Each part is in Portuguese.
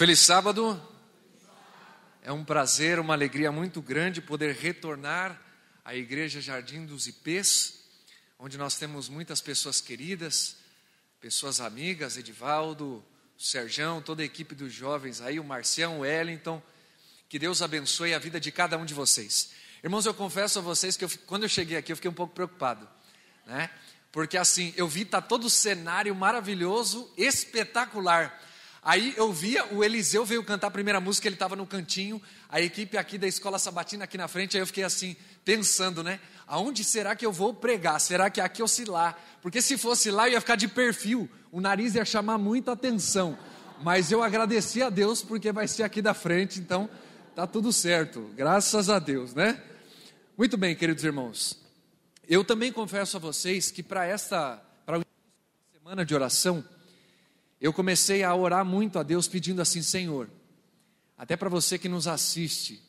Feliz sábado. É um prazer, uma alegria muito grande poder retornar à Igreja Jardim dos Ipês, onde nós temos muitas pessoas queridas, pessoas amigas, Edivaldo, o Serjão, toda a equipe dos jovens aí, o Marcião, o Wellington. Que Deus abençoe a vida de cada um de vocês. Irmãos, eu confesso a vocês que eu, quando eu cheguei aqui eu fiquei um pouco preocupado, né? Porque assim, eu vi tá todo o cenário maravilhoso, espetacular. Aí eu via, o Eliseu veio cantar a primeira música, ele estava no cantinho, a equipe aqui da escola sabatina aqui na frente, aí eu fiquei assim, pensando, né? Aonde será que eu vou pregar? Será que aqui ou se lá? Porque se fosse lá, eu ia ficar de perfil, o nariz ia chamar muita atenção. Mas eu agradeci a Deus porque vai ser aqui da frente, então tá tudo certo, graças a Deus, né? Muito bem, queridos irmãos. Eu também confesso a vocês que para esta, semana de oração, eu comecei a orar muito a Deus pedindo assim: Senhor, até para você que nos assiste,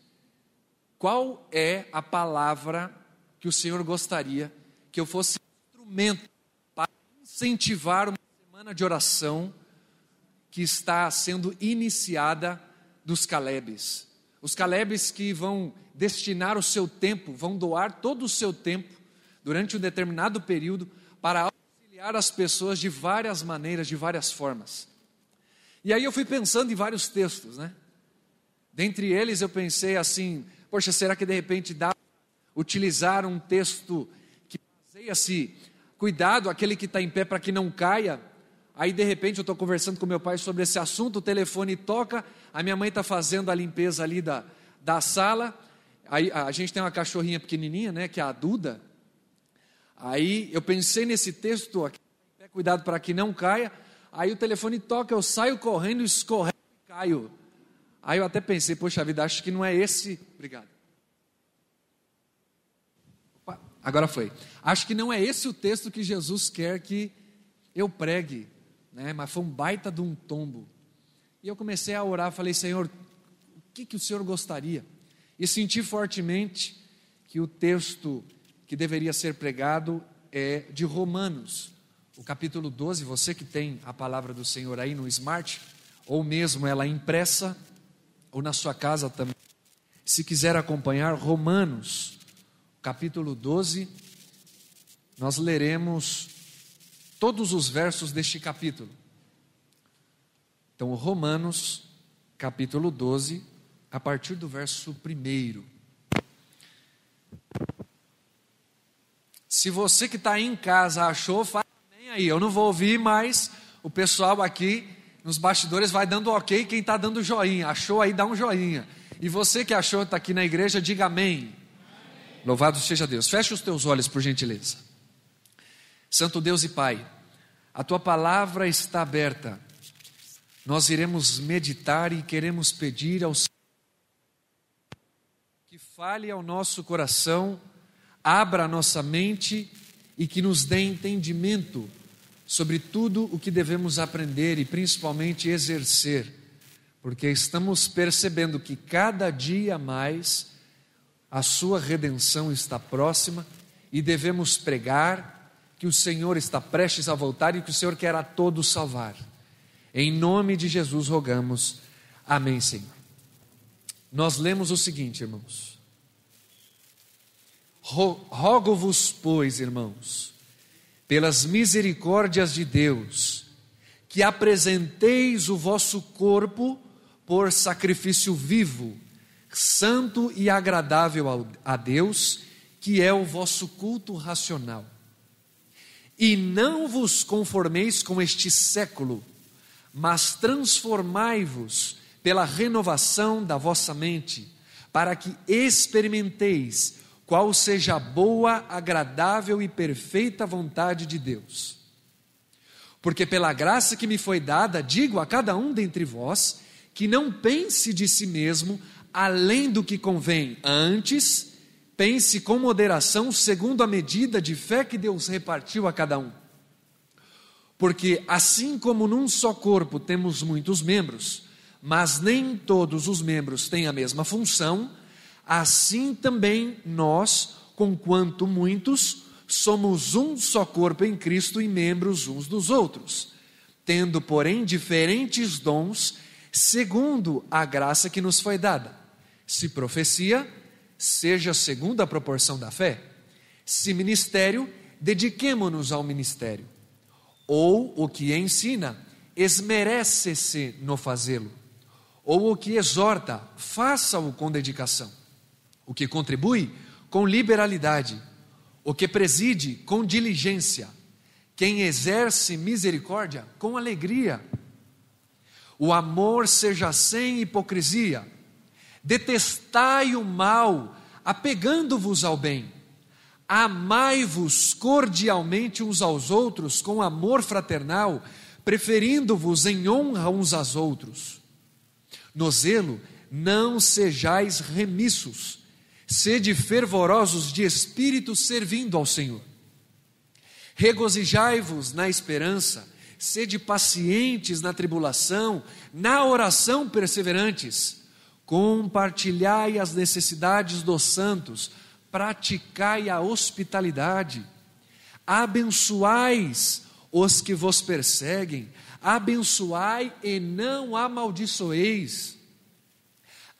qual é a palavra que o Senhor gostaria que eu fosse instrumento para incentivar uma semana de oração que está sendo iniciada dos Calebes? Os Calebes que vão destinar o seu tempo, vão doar todo o seu tempo durante um determinado período para as pessoas de várias maneiras, de várias formas. E aí eu fui pensando em vários textos, né? Dentre eles eu pensei assim, poxa, será que de repente dá utilizar um texto que baseia-se, cuidado, aquele que está em pé para que não caia. Aí de repente eu estou conversando com meu pai sobre esse assunto, o telefone toca, a minha mãe está fazendo a limpeza ali da, da sala, aí a gente tem uma cachorrinha pequenininha, né, que é a Duda, Aí eu pensei nesse texto aqui, cuidado para que não caia. Aí o telefone toca, eu saio correndo, escorrego e caio. Aí eu até pensei, poxa vida, acho que não é esse. Obrigado. Opa, agora foi. Acho que não é esse o texto que Jesus quer que eu pregue, né? Mas foi um baita de um tombo. E eu comecei a orar, falei, Senhor, o que, que o Senhor gostaria? E senti fortemente que o texto que deveria ser pregado é de Romanos, o capítulo 12. Você que tem a palavra do Senhor aí no smart, ou mesmo ela impressa, ou na sua casa também. Se quiser acompanhar, Romanos, capítulo 12, nós leremos todos os versos deste capítulo. Então, Romanos, capítulo 12, a partir do verso 1. Se você que está em casa achou, fala bem aí. Eu não vou ouvir, mas o pessoal aqui nos bastidores vai dando ok. Quem está dando joinha, achou aí, dá um joinha. E você que achou, está aqui na igreja, diga amém. amém. Louvado seja Deus. Feche os teus olhos, por gentileza. Santo Deus e Pai, a tua palavra está aberta. Nós iremos meditar e queremos pedir ao Senhor que fale ao nosso coração abra a nossa mente e que nos dê entendimento sobre tudo o que devemos aprender e principalmente exercer, porque estamos percebendo que cada dia mais a sua redenção está próxima e devemos pregar que o Senhor está prestes a voltar e que o Senhor quer a todos salvar. Em nome de Jesus rogamos. Amém, Senhor. Nós lemos o seguinte, irmãos. Rogo-vos, pois, irmãos, pelas misericórdias de Deus, que apresenteis o vosso corpo por sacrifício vivo, santo e agradável a Deus, que é o vosso culto racional. E não vos conformeis com este século, mas transformai-vos pela renovação da vossa mente, para que experimenteis qual seja a boa, agradável e perfeita vontade de Deus. Porque pela graça que me foi dada, digo a cada um dentre vós, que não pense de si mesmo além do que convém, antes pense com moderação, segundo a medida de fé que Deus repartiu a cada um. Porque assim como num só corpo temos muitos membros, mas nem todos os membros têm a mesma função, assim também nós, conquanto muitos, somos um só corpo em Cristo e membros uns dos outros, tendo, porém, diferentes dons, segundo a graça que nos foi dada. Se profecia, seja segundo a proporção da fé. Se ministério, dediquemo-nos ao ministério. Ou o que ensina, esmerece-se no fazê-lo. Ou o que exorta, faça-o com dedicação. O que contribui, com liberalidade. O que preside, com diligência. Quem exerce misericórdia, com alegria. O amor seja sem hipocrisia. Detestai o mal, apegando-vos ao bem Amai-vos cordialmente uns aos outros com amor fraternal, preferindo-vos em honra uns aos outros. No zelo, não sejais remissos, sede fervorosos de espírito servindo ao Senhor. Regozijai-vos na esperança, sede pacientes na tribulação, na oração perseverantes. Compartilhai as necessidades dos santos, praticai a hospitalidade, abençoais os que vos perseguem, abençoai e não amaldiçoeis.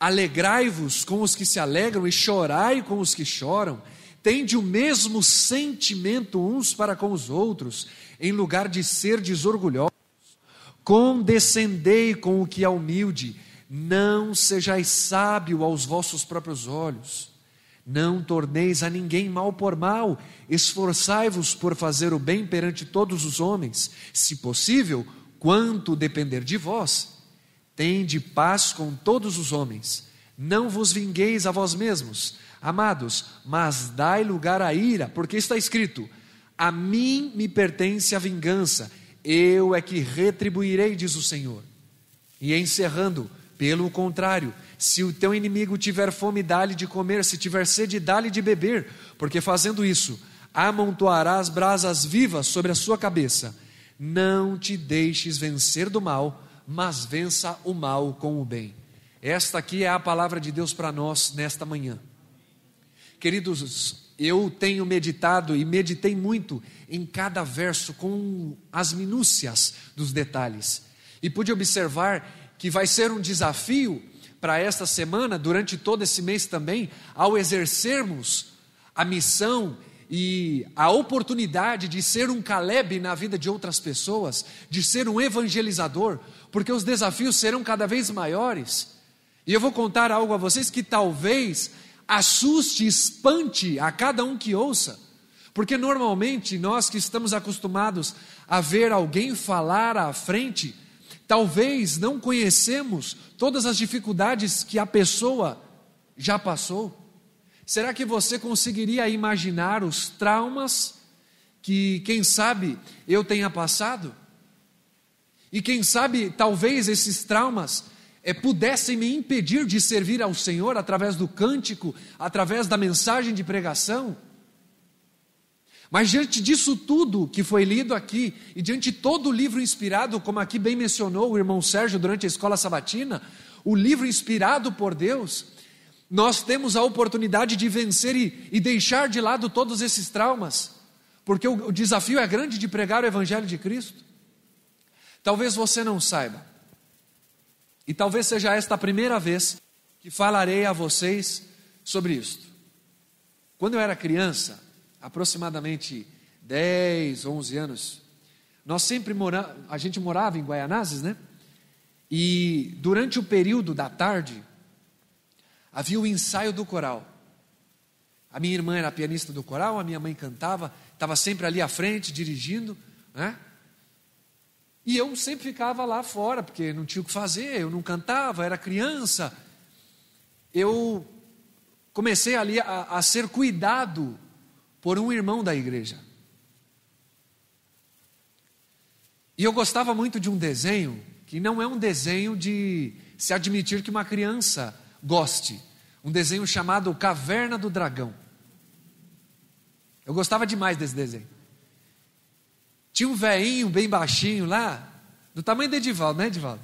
Alegrai-vos com os que se alegram e chorai com os que choram. Tende o mesmo sentimento uns para com os outros, em lugar de ser desorgulhosos. Condescendei com o que é humilde, não sejais sábio aos vossos próprios olhos. Não torneis a ninguém mal por mal, esforçai-vos por fazer o bem perante todos os homens, se possível, quanto depender de vós. Tende paz com todos os homens, não vos vingueis a vós mesmos, amados, mas dai lugar à ira, porque está escrito: A mim me pertence a vingança, eu é que retribuirei, diz o Senhor. E encerrando, pelo contrário, se o teu inimigo tiver fome, dá-lhe de comer, se tiver sede, dá-lhe de beber, porque fazendo isso, amontoarás brasas vivas sobre a sua cabeça. Não te deixes vencer do mal, mas vença o mal com o bem. Esta aqui é a palavra de Deus para nós nesta manhã. Queridos, eu tenho meditado e meditei muito em cada verso com as minúcias dos detalhes. E pude observar que vai ser um desafio para esta semana, durante todo esse mês também, ao exercermos a missão e a oportunidade de ser um Caleb na vida de outras pessoas, de ser um evangelizador, porque os desafios serão cada vez maiores. E eu vou contar algo a vocês que talvez assuste, espante a cada um que ouça. Porque normalmente nós que estamos acostumados a ver alguém falar à frente, Talvez não conhecemos todas as dificuldades que a pessoa já passou. Será que você conseguiria imaginar os traumas que, quem sabe, eu tenha passado? E quem sabe, talvez esses traumas é, pudessem me impedir de servir ao Senhor através do cântico, através da mensagem de pregação? Mas diante disso tudo que foi lido aqui, e diante de todo o livro inspirado, como aqui bem mencionou o irmão Sérgio durante a escola sabatina, o livro inspirado por Deus, nós temos a oportunidade de vencer e, e deixar de lado todos esses traumas, porque o, o desafio é grande de pregar o Evangelho de Cristo. Talvez você não saiba, e talvez seja esta a primeira vez que falarei a vocês sobre isto. Quando eu era criança, aproximadamente 10, 11 anos, nós sempre moramos, a gente morava em Guaianazes, né? E durante o período da tarde, havia o ensaio do coral. A minha irmã era pianista do coral, a minha mãe cantava, estava sempre ali à frente, dirigindo, né? E eu sempre ficava lá fora, porque não tinha o que fazer, eu não cantava, era criança. Eu comecei ali a, a ser cuidado por um irmão da igreja. E eu gostava muito de um desenho, que não é um desenho de se admitir que uma criança goste. Um desenho chamado Caverna do Dragão. Eu gostava demais desse desenho. Tinha um veinho bem baixinho lá, do tamanho de Edivaldo, né, Edivaldo?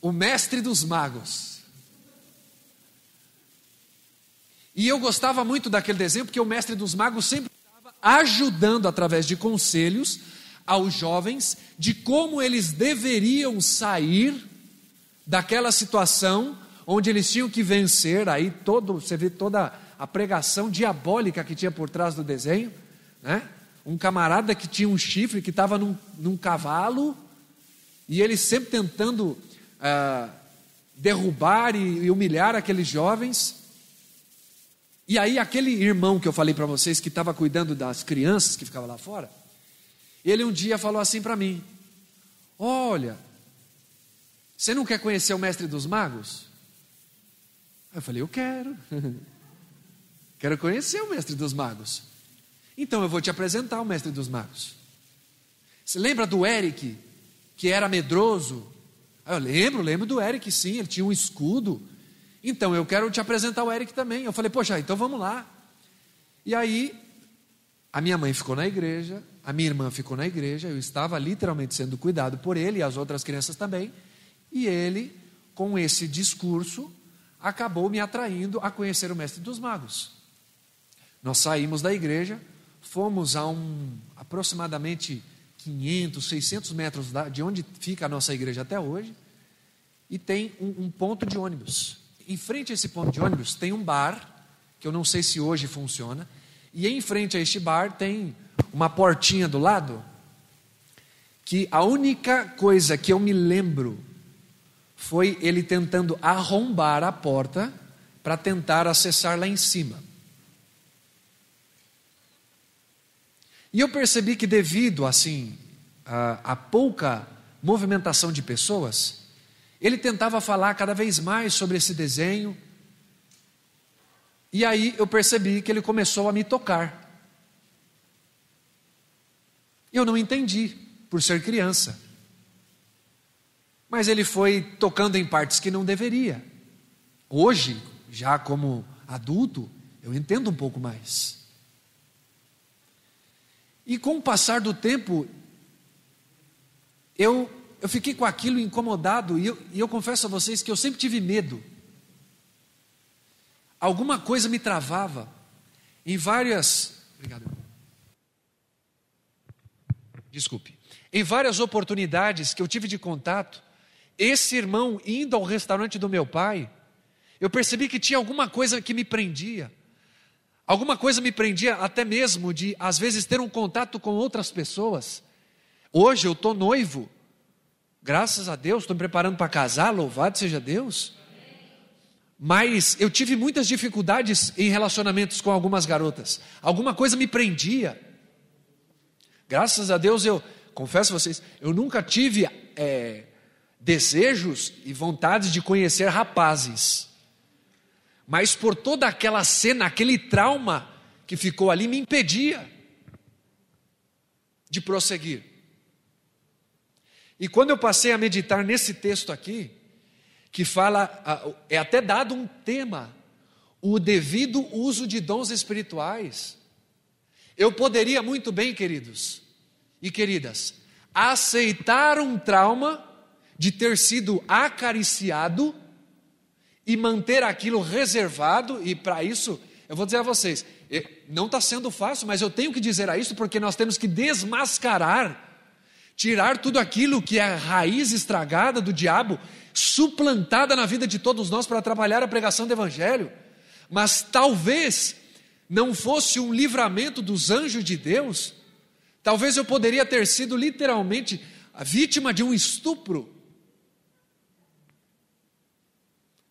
O mestre dos magos. E eu gostava muito daquele desenho, porque o mestre dos magos sempre estava ajudando, através de conselhos, aos jovens de como eles deveriam sair daquela situação onde eles tinham que vencer, aí todo, você vê toda a pregação diabólica que tinha por trás do desenho, né? Um camarada que tinha um chifre, que estava num, num, cavalo, e ele sempre tentando ah, derrubar e, e humilhar aqueles jovens. E aí, aquele irmão que eu falei para vocês, que estava cuidando das crianças que ficava lá fora, ele um dia falou assim para mim: Olha, você não quer conhecer o mestre dos magos? Eu falei: Eu quero. quero conhecer o mestre dos magos. Então eu vou te apresentar o mestre dos magos. Você lembra do Eric, que era medroso? Ah, eu lembro, lembro do Eric, sim, ele tinha um escudo. Então eu quero te apresentar o Eric também. Eu falei, poxa, então vamos lá. E aí, a minha mãe ficou na igreja, a minha irmã ficou na igreja, eu estava literalmente sendo cuidado por ele e as outras crianças também, e ele, com esse discurso, acabou me atraindo a conhecer o mestre dos magos. Nós saímos da igreja, fomos a um aproximadamente 500, 600 metros de onde fica a nossa igreja até hoje, e tem um, um ponto de ônibus. Em frente a esse ponto de ônibus tem um bar, que eu não sei se hoje funciona, e em frente a este bar tem uma portinha do lado, que a única coisa que eu me lembro foi ele tentando arrombar a porta para tentar acessar lá em cima. E eu percebi que devido assim a, a pouca movimentação de pessoas, ele tentava falar cada vez mais sobre esse desenho. E aí eu percebi que ele começou a me tocar. Eu não entendi, por ser criança. Mas ele foi tocando em partes que não deveria. Hoje, já como adulto, eu entendo um pouco mais. E com o passar do tempo, eu, eu fiquei com aquilo incomodado, e eu, e eu confesso a vocês que eu sempre tive medo. Alguma coisa me travava. Em várias. Obrigado desculpe, em várias oportunidades que eu tive de contato, esse irmão indo ao restaurante do meu pai, eu percebi que tinha alguma coisa que me prendia. Alguma coisa me prendia até mesmo de, às vezes, ter um contato com outras pessoas. Hoje eu estou noivo, graças a Deus, estou me preparando para casar, louvado seja Deus. Mas eu tive muitas dificuldades em relacionamentos com algumas garotas. Alguma coisa me prendia. Graças a Deus eu confesso a vocês, eu nunca tive é, desejos e vontades de conhecer rapazes. Mas por toda aquela cena, aquele trauma que ficou ali me impedia de prosseguir. E quando eu passei a meditar nesse texto aqui, que fala, é até dado um tema, o devido uso de dons espirituais. Eu poderia muito bem, queridos e queridas, aceitar um trauma de ter sido acariciado e manter aquilo reservado, e para isso, eu vou dizer a vocês, não está sendo fácil, mas eu tenho que dizer a isso porque nós temos que desmascarar, tirar tudo aquilo que é a raiz estragada do diabo, suplantada na vida de todos nós para atrapalhar a pregação do Evangelho. Mas talvez não fosse um livramento dos anjos de Deus, talvez eu poderia ter sido literalmente a vítima de um estupro.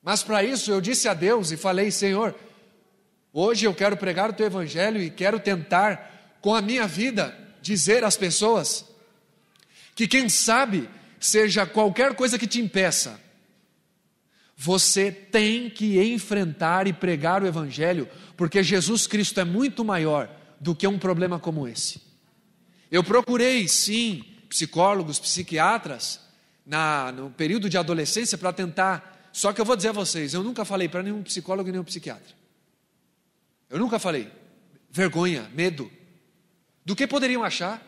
Mas para isso eu disse a Deus e falei: Senhor, hoje eu quero pregar o teu evangelho e quero tentar, com a minha vida, dizer às pessoas que, quem sabe, seja qualquer coisa que te impeça, você tem que enfrentar e pregar o Evangelho, porque Jesus Cristo é muito maior do que um problema como esse. Eu procurei, sim, psicólogos, psiquiatras, na, no período de adolescência para tentar. Só que eu vou dizer a vocês: eu nunca falei para nenhum psicólogo e nenhum psiquiatra. Eu nunca falei. Vergonha, medo. Do que poderiam achar?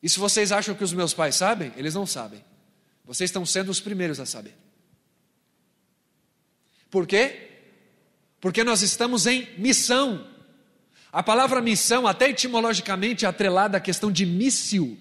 E se vocês acham que os meus pais sabem, eles não sabem. Vocês estão sendo os primeiros a saber. Por quê? Porque nós estamos em missão. A palavra missão, até etimologicamente atrelada à questão de míssil,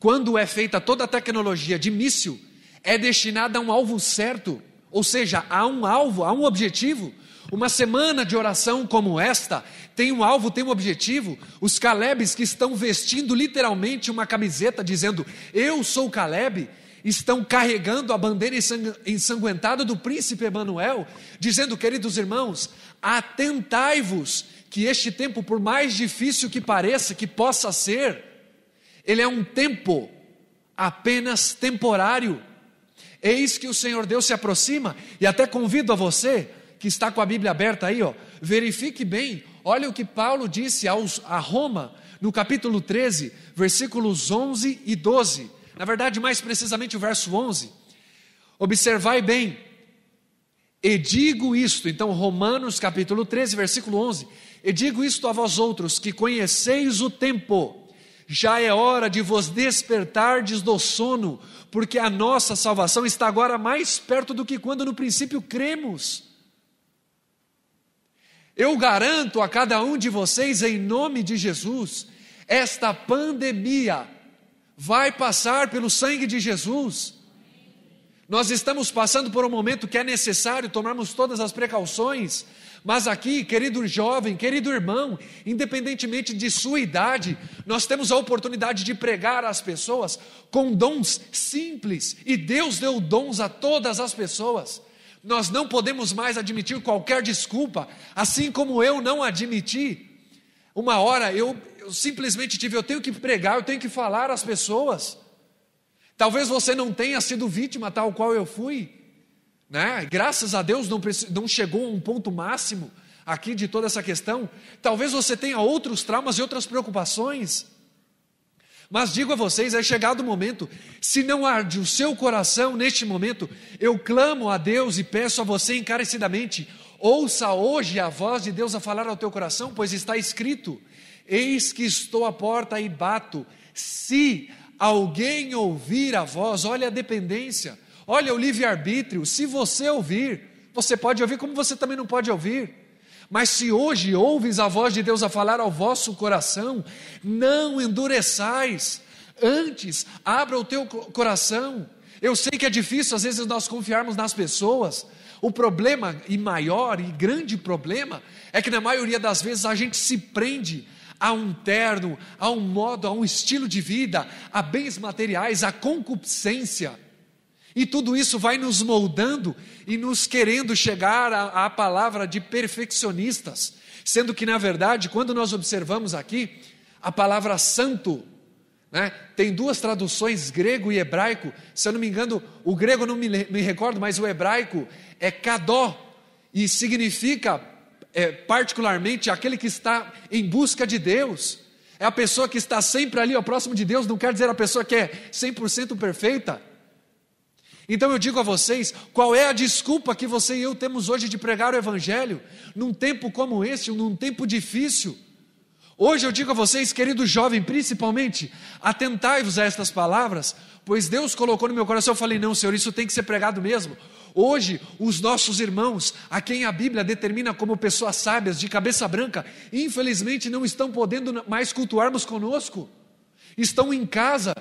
quando é feita toda a tecnologia de míssil, é destinada a um alvo certo, ou seja, a um alvo, a um objetivo. Uma semana de oração como esta tem um alvo, tem um objetivo. Os Calebes que estão vestindo literalmente uma camiseta dizendo: Eu sou Caleb, estão carregando a bandeira ensanguentada do príncipe Emanuel, dizendo: Queridos irmãos, atentai-vos que este tempo, por mais difícil que pareça, que possa ser, ele é um tempo apenas temporário. Eis que o Senhor Deus se aproxima, e até convido a você que está com a Bíblia aberta aí, ó, verifique bem, olha o que Paulo disse aos, a Roma, no capítulo 13, versículos 11 e 12. Na verdade, mais precisamente o verso 11. Observai bem, e digo isto, então, Romanos capítulo 13, versículo 11: E digo isto a vós outros, que conheceis o tempo, já é hora de vos despertardes do sono, porque a nossa salvação está agora mais perto do que quando no princípio cremos. Eu garanto a cada um de vocês, em nome de Jesus, esta pandemia vai passar pelo sangue de Jesus. Nós estamos passando por um momento que é necessário tomarmos todas as precauções, mas aqui, querido jovem, querido irmão, independentemente de sua idade, nós temos a oportunidade de pregar às pessoas com dons simples, e Deus deu dons a todas as pessoas. Nós não podemos mais admitir qualquer desculpa, assim como eu não admiti. Uma hora eu, eu simplesmente tive, eu tenho que pregar, eu tenho que falar às pessoas. Talvez você não tenha sido vítima tal qual eu fui, né? Graças a Deus não, não chegou a um ponto máximo aqui de toda essa questão. Talvez você tenha outros traumas e outras preocupações. Mas digo a vocês, é chegado o momento, se não arde o seu coração neste momento, eu clamo a Deus e peço a você encarecidamente, ouça hoje a voz de Deus a falar ao teu coração, pois está escrito: Eis que estou à porta e bato. Se alguém ouvir a voz, olha a dependência, olha o livre-arbítrio. Se você ouvir, você pode ouvir, como você também não pode ouvir. Mas se hoje ouves a voz de Deus a falar ao vosso coração, não endureçais, antes abra o teu coração. Eu sei que é difícil às vezes nós confiarmos nas pessoas. O problema, e maior e grande problema, é que na maioria das vezes a gente se prende a um terno, a um modo, a um estilo de vida, a bens materiais, a concupiscência. E tudo isso vai nos moldando e nos querendo chegar à, à palavra de perfeccionistas, sendo que, na verdade, quando nós observamos aqui, a palavra santo, né, tem duas traduções, grego e hebraico, se eu não me engano, o grego não me, me recordo, mas o hebraico é kadó, e significa é, particularmente aquele que está em busca de Deus, é a pessoa que está sempre ali ao próximo de Deus, não quer dizer a pessoa que é 100% perfeita. Então eu digo a vocês, qual é a desculpa que você e eu temos hoje de pregar o Evangelho, num tempo como esse, num tempo difícil? Hoje eu digo a vocês, querido jovem, principalmente, atentai-vos a estas palavras, pois Deus colocou no meu coração, eu falei, não, Senhor, isso tem que ser pregado mesmo. Hoje, os nossos irmãos, a quem a Bíblia determina como pessoas sábias, de cabeça branca, infelizmente não estão podendo mais cultuarmos conosco, estão em casa,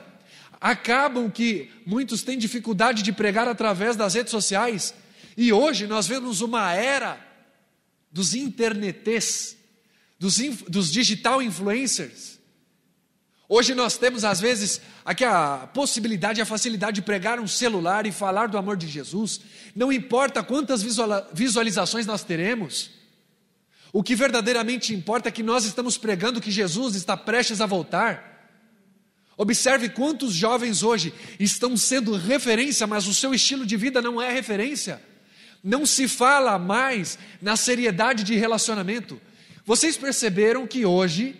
acabam que muitos têm dificuldade de pregar através das redes sociais, e hoje nós vemos uma era dos internetes, dos, dos digital influencers, Hoje nós temos, às vezes, aqui a possibilidade, a facilidade de pregar um celular e falar do amor de Jesus. Não importa quantas visualizações nós teremos, o que verdadeiramente importa é que nós estamos pregando que Jesus está prestes a voltar. Observe quantos jovens hoje estão sendo referência, mas o seu estilo de vida não é referência. Não se fala mais na seriedade de relacionamento. Vocês perceberam que hoje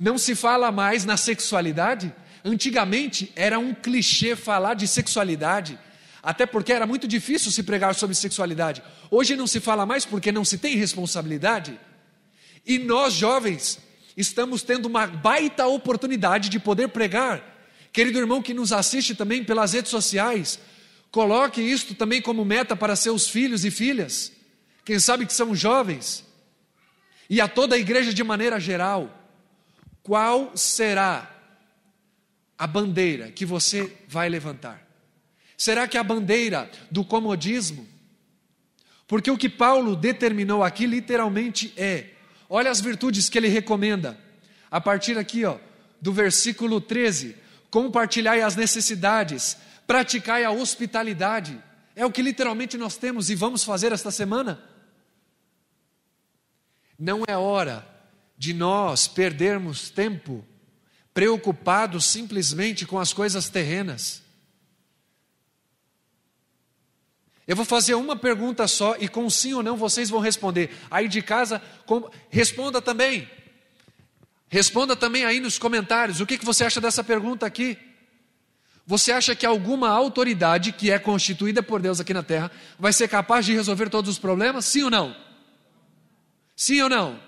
não se fala mais na sexualidade. Antigamente era um clichê falar de sexualidade, até porque era muito difícil se pregar sobre sexualidade. Hoje não se fala mais porque não se tem responsabilidade. E nós, jovens, estamos tendo uma baita oportunidade de poder pregar. Querido irmão que nos assiste também pelas redes sociais, coloque isto também como meta para seus filhos e filhas, quem sabe que são jovens. e a toda a igreja de maneira geral, qual será a bandeira que você vai levantar? Será que é a bandeira do comodismo? Porque o que Paulo determinou aqui literalmente é: olha as virtudes que ele recomenda. A partir aqui, ó, do versículo 13: compartilhai as necessidades, praticai a hospitalidade. É o que literalmente nós temos e vamos fazer esta semana. Não é hora de nós perdermos tempo preocupados simplesmente com as coisas terrenas. Eu vou fazer uma pergunta só e com sim ou não vocês vão responder. Aí de casa, com... responda também. Responda também aí nos comentários. O que, que você acha dessa pergunta aqui? Você acha que alguma autoridade que é constituída por Deus aqui na terra vai ser capaz de resolver todos os problemas? Sim ou não? Sim ou não?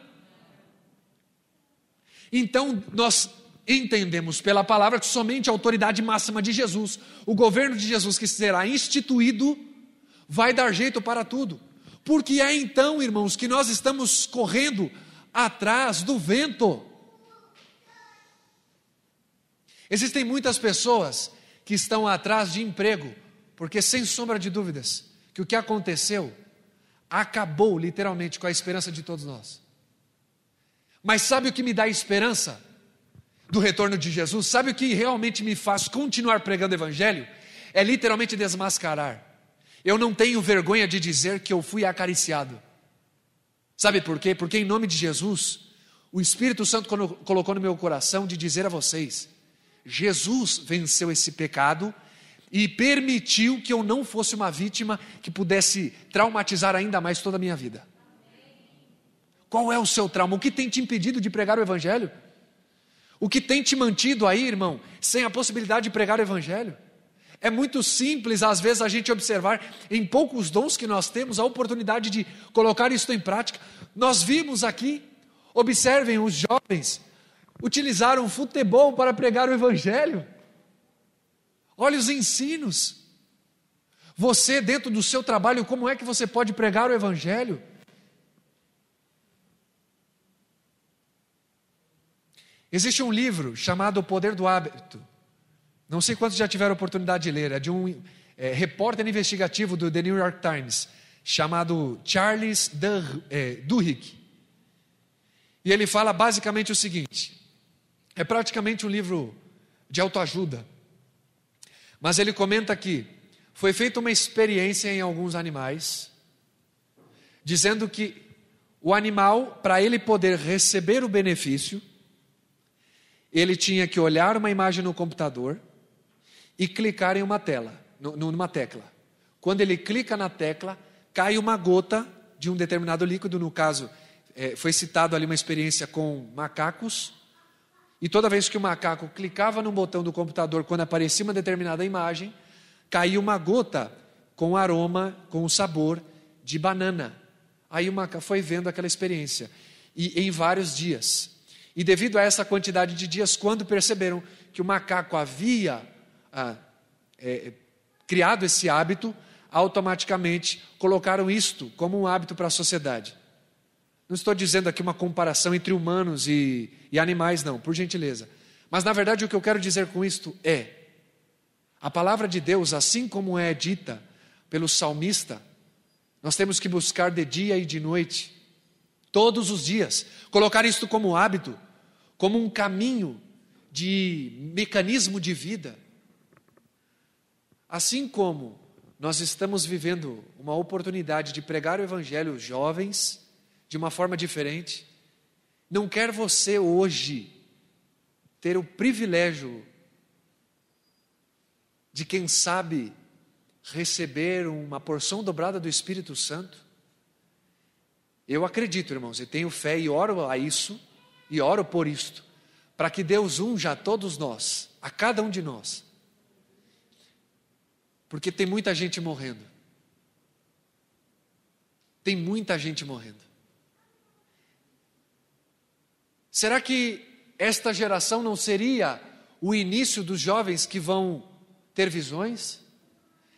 Então, nós entendemos pela palavra que somente a autoridade máxima de Jesus, o governo de Jesus que será instituído, vai dar jeito para tudo. Porque é então, irmãos, que nós estamos correndo atrás do vento. Existem muitas pessoas que estão atrás de emprego, porque sem sombra de dúvidas, que o que aconteceu acabou literalmente com a esperança de todos nós. Mas sabe o que me dá esperança do retorno de Jesus? Sabe o que realmente me faz continuar pregando o Evangelho? É literalmente desmascarar. Eu não tenho vergonha de dizer que eu fui acariciado. Sabe por quê? Porque em nome de Jesus, o Espírito Santo colocou no meu coração de dizer a vocês: Jesus venceu esse pecado e permitiu que eu não fosse uma vítima que pudesse traumatizar ainda mais toda a minha vida. Qual é o seu trauma? O que tem te impedido de pregar o Evangelho? O que tem te mantido aí, irmão, sem a possibilidade de pregar o Evangelho? É muito simples, às vezes, a gente observar em poucos dons que nós temos a oportunidade de colocar isso em prática. Nós vimos aqui, observem os jovens utilizaram futebol para pregar o Evangelho. Olha os ensinos. Você, dentro do seu trabalho, como é que você pode pregar o Evangelho? Existe um livro chamado O Poder do Hábito. Não sei quantos já tiveram oportunidade de ler. É de um é, repórter investigativo do The New York Times, chamado Charles Duhigg. É, e ele fala basicamente o seguinte: é praticamente um livro de autoajuda. Mas ele comenta aqui: foi feita uma experiência em alguns animais, dizendo que o animal, para ele poder receber o benefício, ele tinha que olhar uma imagem no computador e clicar em uma tela, numa tecla. Quando ele clica na tecla, cai uma gota de um determinado líquido, no caso, é, foi citado ali uma experiência com macacos, e toda vez que o macaco clicava no botão do computador, quando aparecia uma determinada imagem, caía uma gota com aroma, com o sabor de banana. Aí o macaco foi vendo aquela experiência. E em vários dias. E devido a essa quantidade de dias, quando perceberam que o macaco havia ah, é, criado esse hábito, automaticamente colocaram isto como um hábito para a sociedade. Não estou dizendo aqui uma comparação entre humanos e, e animais, não, por gentileza. Mas na verdade o que eu quero dizer com isto é: a palavra de Deus, assim como é dita pelo salmista, nós temos que buscar de dia e de noite, todos os dias, colocar isto como hábito, como um caminho de mecanismo de vida. Assim como nós estamos vivendo uma oportunidade de pregar o Evangelho jovens, de uma forma diferente. Não quer você hoje ter o privilégio de, quem sabe, receber uma porção dobrada do Espírito Santo? Eu acredito, irmãos, e tenho fé e oro a isso, e oro por isto, para que Deus unja a todos nós, a cada um de nós. Porque tem muita gente morrendo. Tem muita gente morrendo. Será que esta geração não seria o início dos jovens que vão ter visões?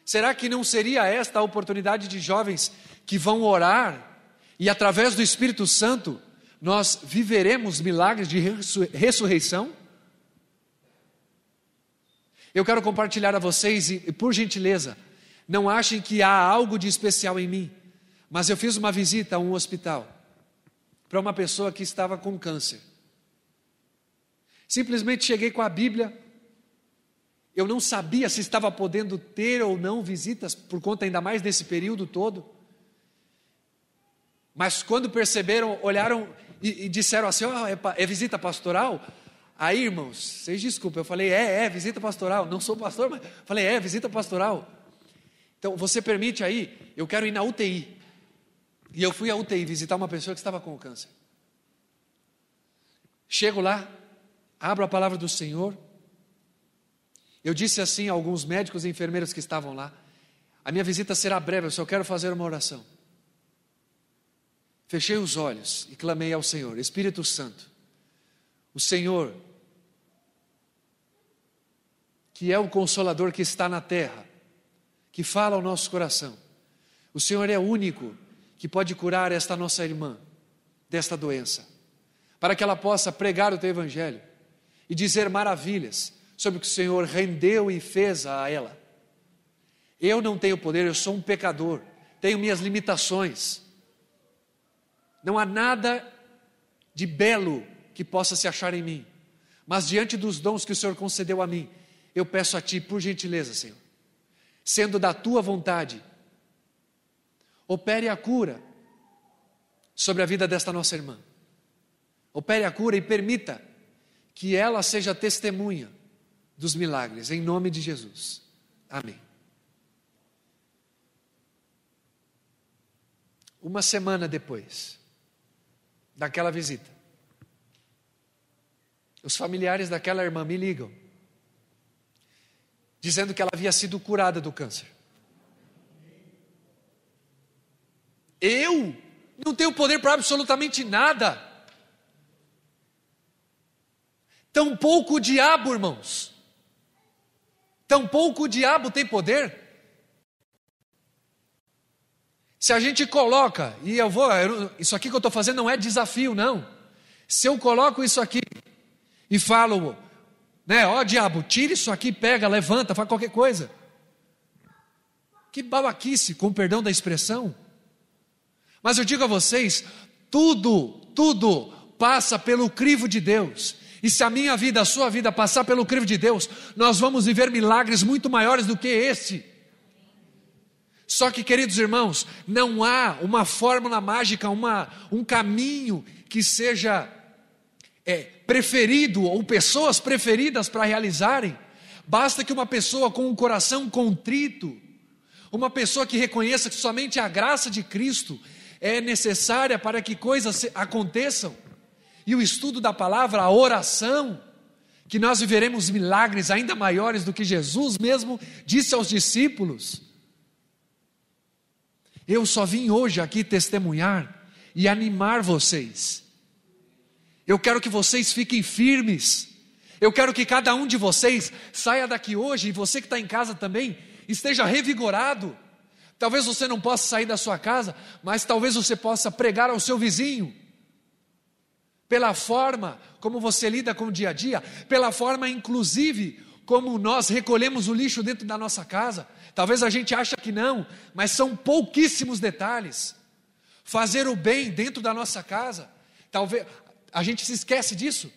Será que não seria esta a oportunidade de jovens que vão orar e, através do Espírito Santo, nós viveremos milagres de ressurreição? Eu quero compartilhar a vocês, e por gentileza, não achem que há algo de especial em mim, mas eu fiz uma visita a um hospital para uma pessoa que estava com câncer. Simplesmente cheguei com a Bíblia. Eu não sabia se estava podendo ter ou não visitas, por conta ainda mais desse período todo. Mas quando perceberam, olharam e, e disseram assim: oh, é, é, visita pastoral? Aí, irmãos, vocês desculpem, eu falei: é, é, visita pastoral. Não sou pastor, mas falei: é, visita pastoral. Então, você permite aí? Eu quero ir na UTI. E eu fui à UTI visitar uma pessoa que estava com câncer. Chego lá, abro a palavra do Senhor. Eu disse assim a alguns médicos e enfermeiros que estavam lá: a minha visita será breve, eu só quero fazer uma oração. Fechei os olhos e clamei ao Senhor: Espírito Santo, o Senhor, que é o consolador que está na terra, que fala ao nosso coração, o Senhor é o único que pode curar esta nossa irmã desta doença, para que ela possa pregar o teu evangelho e dizer maravilhas sobre o que o Senhor rendeu e fez a ela. Eu não tenho poder, eu sou um pecador, tenho minhas limitações. Não há nada de belo que possa se achar em mim. Mas diante dos dons que o Senhor concedeu a mim, eu peço a Ti, por gentileza, Senhor, sendo da Tua vontade, opere a cura sobre a vida desta nossa irmã. Opere a cura e permita que ela seja testemunha dos milagres, em nome de Jesus. Amém. Uma semana depois, daquela visita. Os familiares daquela irmã me ligam, dizendo que ela havia sido curada do câncer. Eu não tenho poder para absolutamente nada. Tampouco o diabo, irmãos. Tampouco o diabo tem poder. Se a gente coloca, e eu vou, isso aqui que eu estou fazendo não é desafio, não. Se eu coloco isso aqui e falo, né, ó diabo, tira isso aqui, pega, levanta, faz qualquer coisa. Que babaquice, com perdão da expressão. Mas eu digo a vocês, tudo, tudo passa pelo crivo de Deus. E se a minha vida, a sua vida passar pelo crivo de Deus, nós vamos viver milagres muito maiores do que esse. Só que, queridos irmãos, não há uma fórmula mágica, uma, um caminho que seja é, preferido ou pessoas preferidas para realizarem. Basta que uma pessoa com um coração contrito, uma pessoa que reconheça que somente a graça de Cristo é necessária para que coisas aconteçam. E o estudo da palavra, a oração, que nós viveremos milagres ainda maiores do que Jesus mesmo disse aos discípulos. Eu só vim hoje aqui testemunhar e animar vocês. Eu quero que vocês fiquem firmes. Eu quero que cada um de vocês saia daqui hoje, e você que está em casa também, esteja revigorado. Talvez você não possa sair da sua casa, mas talvez você possa pregar ao seu vizinho. Pela forma como você lida com o dia a dia, pela forma, inclusive, como nós recolhemos o lixo dentro da nossa casa. Talvez a gente ache que não, mas são pouquíssimos detalhes. Fazer o bem dentro da nossa casa, talvez a gente se esquece disso.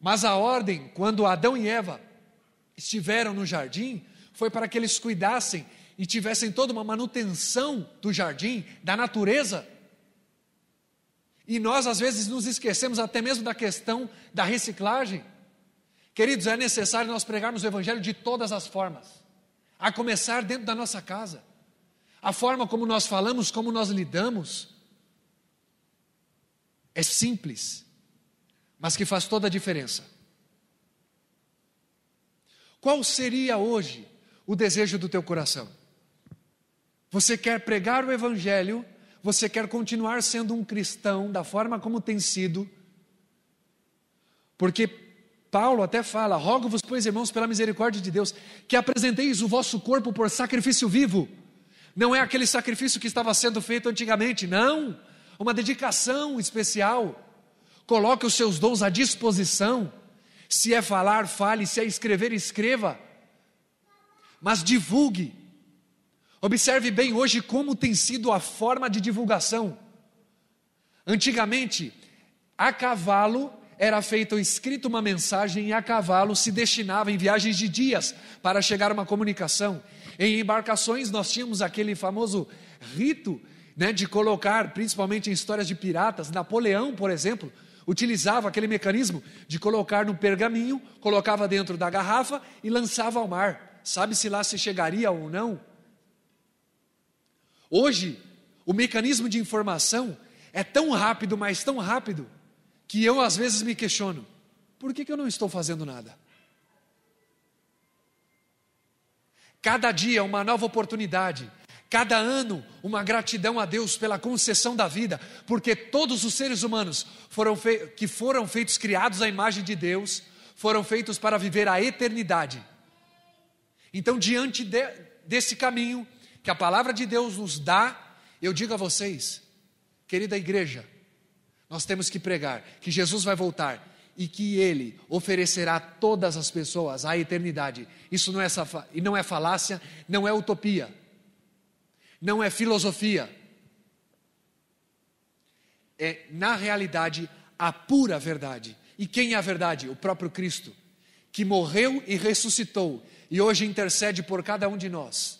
Mas a ordem, quando Adão e Eva estiveram no jardim, foi para que eles cuidassem e tivessem toda uma manutenção do jardim, da natureza. E nós às vezes nos esquecemos até mesmo da questão da reciclagem. Queridos, é necessário nós pregarmos o Evangelho de todas as formas, a começar dentro da nossa casa, a forma como nós falamos, como nós lidamos, é simples, mas que faz toda a diferença. Qual seria hoje o desejo do teu coração? Você quer pregar o Evangelho, você quer continuar sendo um cristão da forma como tem sido, porque Paulo até fala: rogo-vos, pois, irmãos, pela misericórdia de Deus, que apresenteis o vosso corpo por sacrifício vivo. Não é aquele sacrifício que estava sendo feito antigamente, não. Uma dedicação especial, Coloque os seus dons à disposição. Se é falar, fale, se é escrever, escreva. Mas divulgue. Observe bem hoje como tem sido a forma de divulgação. Antigamente, a cavalo era feito escrito uma mensagem e a cavalo se destinava em viagens de dias para chegar uma comunicação. Em embarcações nós tínhamos aquele famoso rito né, de colocar, principalmente em histórias de piratas, Napoleão, por exemplo, utilizava aquele mecanismo de colocar no pergaminho, colocava dentro da garrafa e lançava ao mar. Sabe-se lá se chegaria ou não? Hoje, o mecanismo de informação é tão rápido, mas tão rápido, que eu às vezes me questiono: por que, que eu não estou fazendo nada? Cada dia uma nova oportunidade, cada ano uma gratidão a Deus pela concessão da vida, porque todos os seres humanos foram que foram feitos criados à imagem de Deus, foram feitos para viver a eternidade. Então, diante de, desse caminho que a palavra de Deus nos dá, eu digo a vocês, querida igreja, nós temos que pregar que Jesus vai voltar e que ele oferecerá a todas as pessoas a eternidade. Isso não é, e não é falácia, não é utopia, não é filosofia. É, na realidade, a pura verdade. E quem é a verdade? O próprio Cristo, que morreu e ressuscitou e hoje intercede por cada um de nós.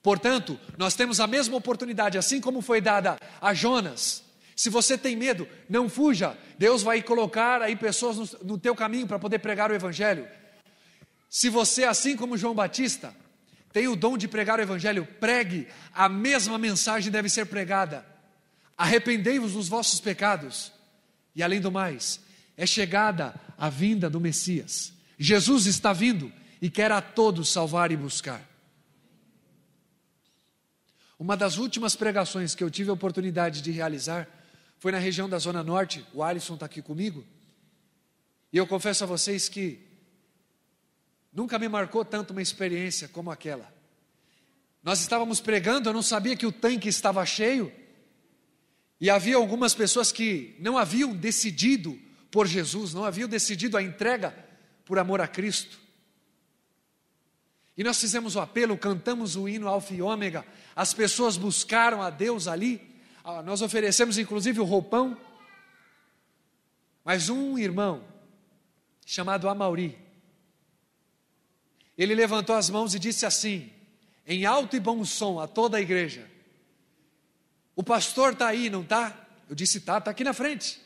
Portanto, nós temos a mesma oportunidade, assim como foi dada a Jonas, se você tem medo, não fuja. Deus vai colocar aí pessoas no, no teu caminho para poder pregar o Evangelho. Se você, assim como João Batista, tem o dom de pregar o Evangelho, pregue, a mesma mensagem deve ser pregada. Arrependei-vos dos vossos pecados. E além do mais, é chegada a vinda do Messias. Jesus está vindo e quer a todos salvar e buscar. Uma das últimas pregações que eu tive a oportunidade de realizar foi na região da Zona Norte, o Alisson está aqui comigo, e eu confesso a vocês que nunca me marcou tanto uma experiência como aquela. Nós estávamos pregando, eu não sabia que o tanque estava cheio, e havia algumas pessoas que não haviam decidido por Jesus, não haviam decidido a entrega por amor a Cristo. E nós fizemos o apelo, cantamos o hino Alfa e Ômega, as pessoas buscaram a Deus ali, ah, nós oferecemos inclusive o roupão. Mas um irmão, chamado Amauri, ele levantou as mãos e disse assim, em alto e bom som a toda a igreja: O pastor está aí, não está? Eu disse: Está, está aqui na frente.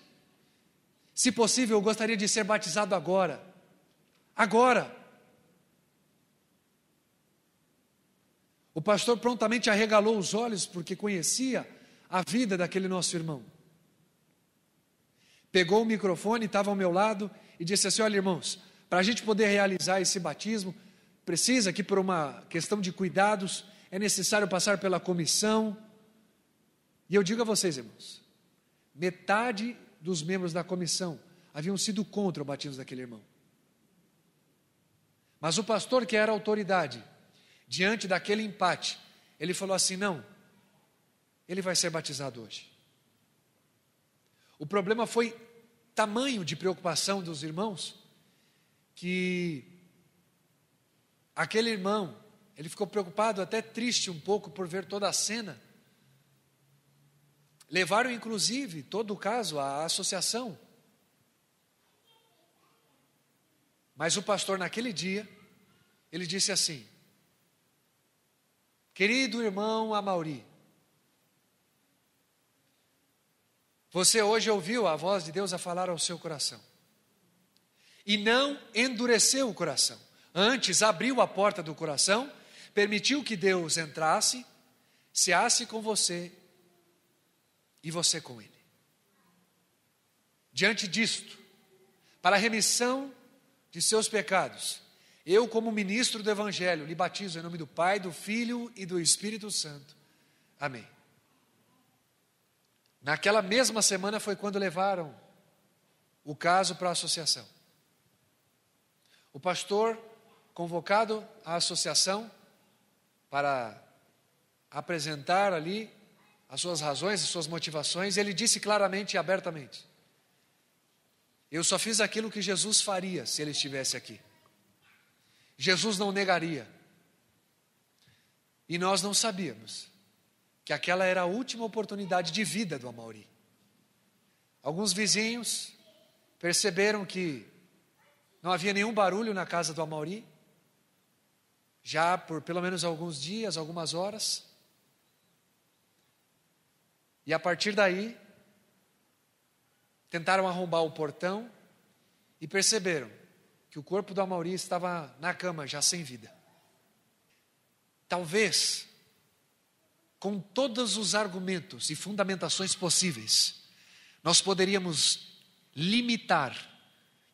Se possível, eu gostaria de ser batizado agora. Agora. O pastor prontamente arregalou os olhos porque conhecia a vida daquele nosso irmão. Pegou o microfone, estava ao meu lado e disse assim: Olha, irmãos, para a gente poder realizar esse batismo, precisa que, por uma questão de cuidados, é necessário passar pela comissão. E eu digo a vocês, irmãos, metade dos membros da comissão haviam sido contra o batismo daquele irmão. Mas o pastor, que era autoridade, diante daquele empate, ele falou assim: não, ele vai ser batizado hoje. O problema foi tamanho de preocupação dos irmãos que aquele irmão, ele ficou preocupado, até triste um pouco por ver toda a cena. Levaram inclusive todo o caso à associação. Mas o pastor naquele dia, ele disse assim: Querido irmão Amauri, Você hoje ouviu a voz de Deus a falar ao seu coração. E não endureceu o coração. Antes abriu a porta do coração, permitiu que Deus entrasse, se com você e você com ele. Diante disto, para a remissão de seus pecados, eu, como ministro do Evangelho, lhe batizo em nome do Pai, do Filho e do Espírito Santo. Amém. Naquela mesma semana foi quando levaram o caso para a associação. O pastor, convocado à associação para apresentar ali as suas razões, as suas motivações, ele disse claramente e abertamente: Eu só fiz aquilo que Jesus faria se ele estivesse aqui. Jesus não negaria. E nós não sabíamos que aquela era a última oportunidade de vida do Amauri. Alguns vizinhos perceberam que não havia nenhum barulho na casa do Amauri, já por pelo menos alguns dias, algumas horas. E a partir daí, tentaram arrombar o portão e perceberam que o corpo do Amauri estava na cama, já sem vida. Talvez, com todos os argumentos e fundamentações possíveis, nós poderíamos limitar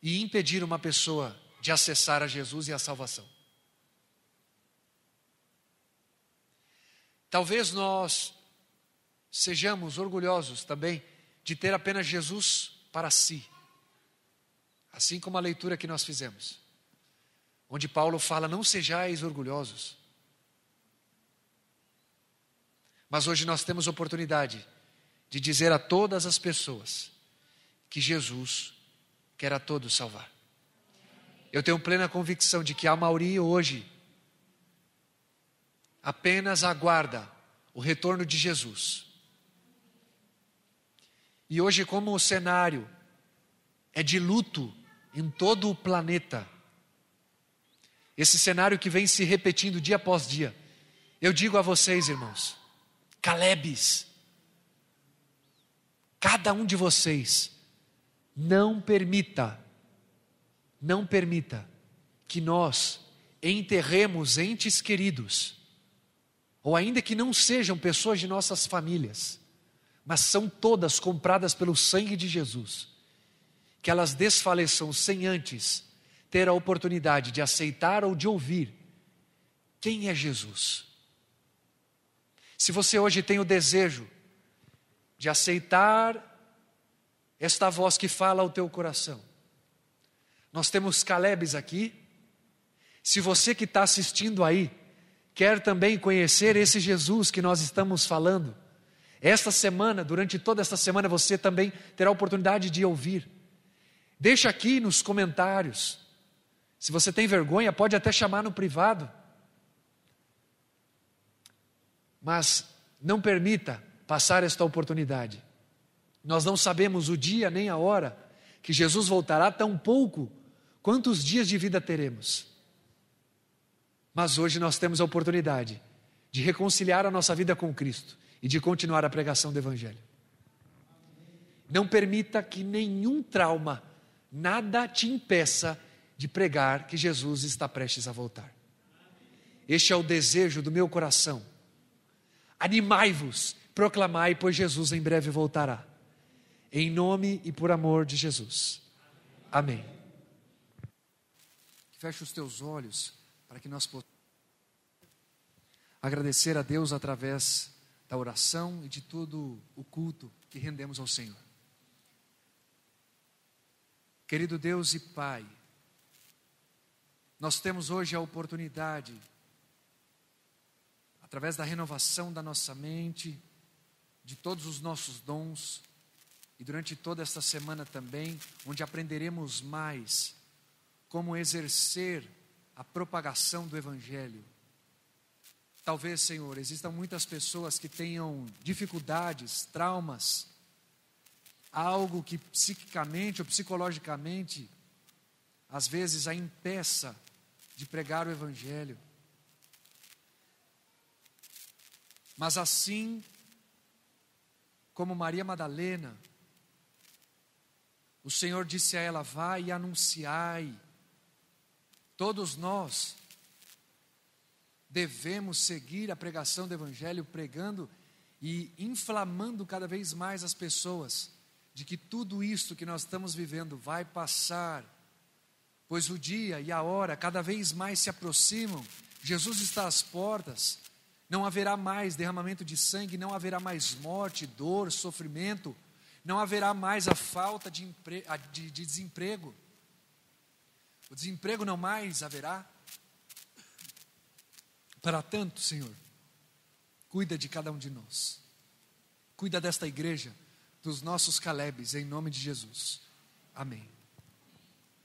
e impedir uma pessoa de acessar a Jesus e a salvação. Talvez nós sejamos orgulhosos também de ter apenas Jesus para si. Assim como a leitura que nós fizemos, onde Paulo fala: Não sejais orgulhosos. Mas hoje nós temos oportunidade de dizer a todas as pessoas que Jesus quer a todos salvar. Eu tenho plena convicção de que a maioria hoje apenas aguarda o retorno de Jesus. E hoje, como o cenário é de luto em todo o planeta, esse cenário que vem se repetindo dia após dia, eu digo a vocês, irmãos, Calebes, cada um de vocês, não permita, não permita que nós enterremos entes queridos, ou ainda que não sejam pessoas de nossas famílias, mas são todas compradas pelo sangue de Jesus, que elas desfaleçam sem antes ter a oportunidade de aceitar ou de ouvir quem é Jesus. Se você hoje tem o desejo de aceitar esta voz que fala ao teu coração, nós temos Calebes aqui. Se você que está assistindo aí quer também conhecer esse Jesus que nós estamos falando, esta semana, durante toda esta semana, você também terá a oportunidade de ouvir. Deixa aqui nos comentários. Se você tem vergonha, pode até chamar no privado. Mas não permita passar esta oportunidade. Nós não sabemos o dia nem a hora que Jesus voltará, tão pouco quantos dias de vida teremos. Mas hoje nós temos a oportunidade de reconciliar a nossa vida com Cristo e de continuar a pregação do Evangelho. Não permita que nenhum trauma, nada te impeça de pregar que Jesus está prestes a voltar. Este é o desejo do meu coração. Animai-vos, proclamai, pois Jesus em breve voltará. Em nome e por amor de Jesus. Amém. Feche os teus olhos para que nós possamos agradecer a Deus através da oração e de todo o culto que rendemos ao Senhor. Querido Deus e Pai, nós temos hoje a oportunidade, através da renovação da nossa mente, de todos os nossos dons, e durante toda esta semana também, onde aprenderemos mais como exercer a propagação do Evangelho Talvez, Senhor, existam muitas pessoas que tenham dificuldades, traumas, algo que psiquicamente ou psicologicamente, às vezes, a impeça de pregar o Evangelho. Mas assim como Maria Madalena, o Senhor disse a ela: Vai e anunciai. Todos nós devemos seguir a pregação do Evangelho, pregando e inflamando cada vez mais as pessoas de que tudo isto que nós estamos vivendo vai passar, pois o dia e a hora cada vez mais se aproximam, Jesus está às portas, não haverá mais derramamento de sangue, não haverá mais morte, dor, sofrimento, não haverá mais a falta de, de, de desemprego, o desemprego não mais haverá, para tanto, Senhor, cuida de cada um de nós. Cuida desta igreja, dos nossos Calebes, em nome de Jesus. Amém.